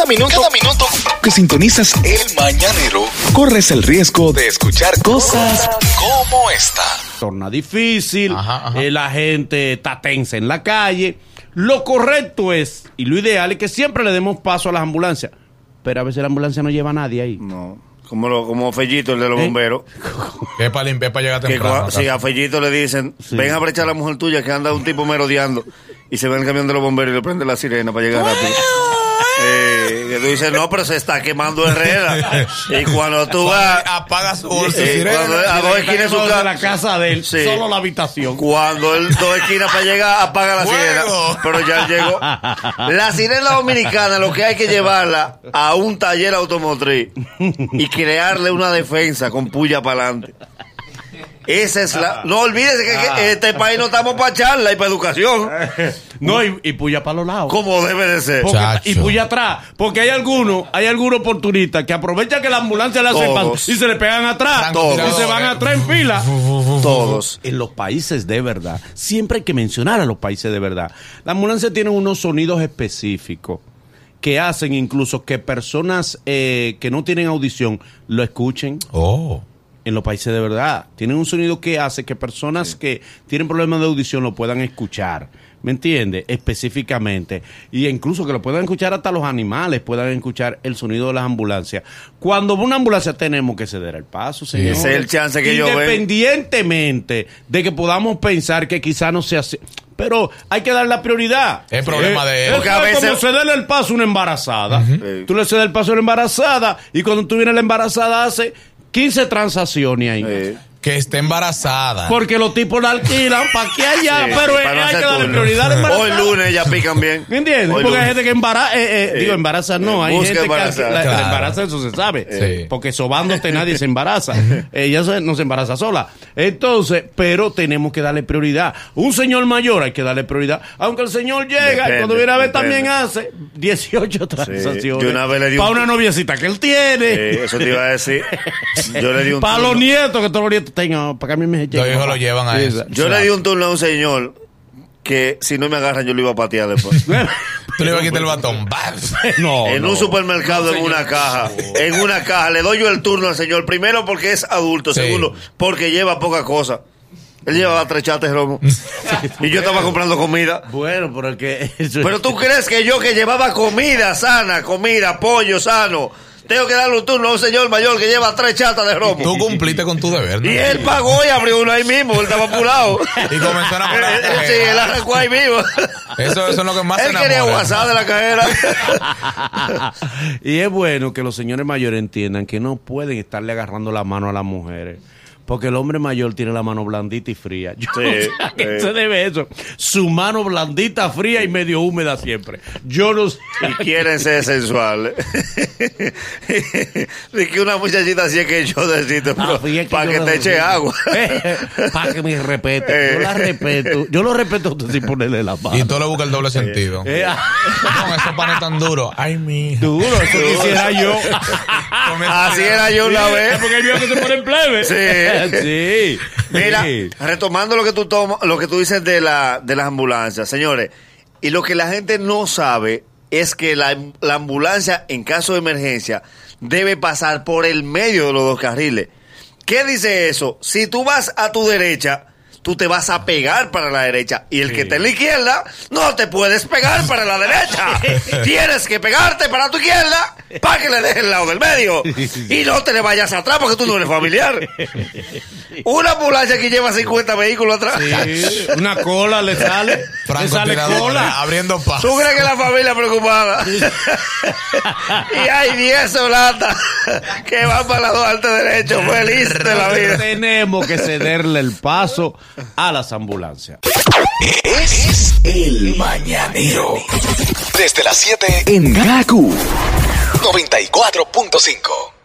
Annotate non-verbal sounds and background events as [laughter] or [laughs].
Cada minuto, cada minuto que sintonizas el mañanero, corres el riesgo de escuchar cosas como esta. torna difícil, Ajá, ajá. eh, la gente está tensa en la calle. Lo correcto es, y lo ideal es que siempre le demos paso a las ambulancias. Pero a veces la ambulancia no lleva a nadie ahí. No, como, lo, como Fellito, el de los ¿Eh? bomberos. [laughs] Que es para limpiar, para llegar Que temprano. cua- si a Fellito le dicen, ven a brechar a la mujer tuya que anda un tipo merodeando y se ve en el camión de los bomberos y le prende la sirena para llegar rápido. Eh, que tú dices, no, pero se está quemando Herrera. [laughs] y cuando tú vas, Apaga su bolsa. Eh, sirena. cuando a dos esquinas su casa, la casa de él, Sí. solo la habitación. cuando él dos esquinas para llegar, apaga la sirena. Pero ya llegó. La sirena dominicana, lo que hay que llevarla a un taller automotriz y crearle una defensa con puya para adelante. Esa es la. No olvídese que, que este país no estamos para charla y para educación. [laughs] No, y, y puya para los lados. Como debe de ser. Porque- y puya atrás. Porque hay algunos, hay algunos oportunistas que aprovechan que la ambulancia Todos. paso y se le pegan atrás. Todos. Y se van atrás en fila. Todos. En los países de verdad, siempre hay que mencionar a los países de verdad. La ambulancia tiene unos sonidos específicos que hacen incluso que personas eh, que no tienen audición lo escuchen Oh. En los países de verdad. Tienen un sonido que hace que personas que tienen problemas de audición lo puedan escuchar. ¿Me entiende? Específicamente. Y incluso que lo puedan escuchar hasta los animales, puedan escuchar el sonido de las ambulancias. Cuando una ambulancia tenemos que ceder el paso, señor. Ese es el chance que ellos ven. Independientemente de que podamos pensar que quizá no sea así. Pero hay que dar la prioridad. Es problema de él. Eso Porque a es veces- como cederle el paso a una embarazada. Tú le cedes el paso a una embarazada y cuando tú vienes la embarazada hace 15 transacciones ahí. Que esté embarazada. Porque los tipos la alquilan para que allá, [laughs] Sí, pero sí, eh, para no hay que darle prioridad embarazada. Hoy lunes ya pican bien. ¿Me entiendes? Hoy Porque hay gente que embaraza, eh, eh, Sí. digo, embaraza no, hay Busca gente que la, Claro. embaraza, eso se sabe. Sí. Porque sobándote nadie se embaraza. [laughs] Ella se- no se embaraza sola. Entonces, pero tenemos que darle prioridad. Un señor mayor hay que darle prioridad. Aunque el señor llega y cuando viene a ver depende. también hace 18 transacciones. Yo una vez le di un- Para una noviecita que él tiene. Eso te iba a decir. [laughs] Yo le di un Para los nietos, que todos los nietos tengan, para que a mí me Los hijos lo llevan a Sí, eso. Yo le di un turno a un señor que si no me agarran yo lo iba a patear después. [laughs] Tú le ibas a quitar el batón. [laughs] No, en no. un supermercado, en una caja. En una caja. Le doy yo el turno al señor. Primero porque es adulto. Sí. Segundo porque lleva poca cosa. Él llevaba tres chates romo. [laughs] y yo estaba comprando comida. Bueno, pero que eso- Pero tú crees que yo que llevaba comida sana, comida, pollo sano, tengo que darle un turno a un señor mayor que lleva tres chatas de romo. Tú cumpliste con tu deber. ¿no? Y él pagó y abrió uno ahí mismo, él estaba apurado. Y comenzó a enamorar a la [laughs] sí, él arrancó ahí mismo. Eso, eso es lo que más Él quería. WhatsApp de la cajera. [laughs] y es bueno que los señores mayores entiendan que no pueden estarle agarrando la mano a las mujeres. Porque el hombre mayor tiene la mano blandita y fría. Yo Sí, no sé a qué sí. se debe eso. Su mano blandita, fría y medio húmeda siempre. Yo no sé. Y quieren ser sensuales. [laughs] De que una muchachita así es que yo necesito, pero Ah, para yo que te eche respeto. agua. [laughs] para que me respete. Eh. Yo la respeto. Yo lo respeto a usted sin ponerle la mano. Y tú le buscas el doble sentido. Eh, Con esos panes tan duros. Ay, mi. duro, eso quisiera yo. Así era yo una vez. Porque viejo que se pone en plebe. Sí. [laughs] sí. Mira, Sí. retomando lo que tú lo que tú dices de la de las ambulancias, señores, y lo que la gente no sabe es que la, la ambulancia en caso de emergencia debe pasar por el medio de los dos carriles. ¿Qué dice eso? Si tú vas a tu derecha, tú te vas a pegar para la derecha y el que está en la izquierda no te puedes pegar para la derecha. [laughs] Tienes que pegarte para tu izquierda para que le dejes el lado del medio y no te le vayas atrás porque tú no eres familiar. Una ambulancia que lleva 50 vehículos atrás. Sí, una cola le sale. Le sale cola. abriendo paso. ¿Tú crees que la familia preocupada? y hay 10 solatas que van para la Duarte derecho. Feliz de la vida. Tenemos que cederle el paso a las ambulancias. Es el mañanero. Desde las 7 en Gaku 94.5.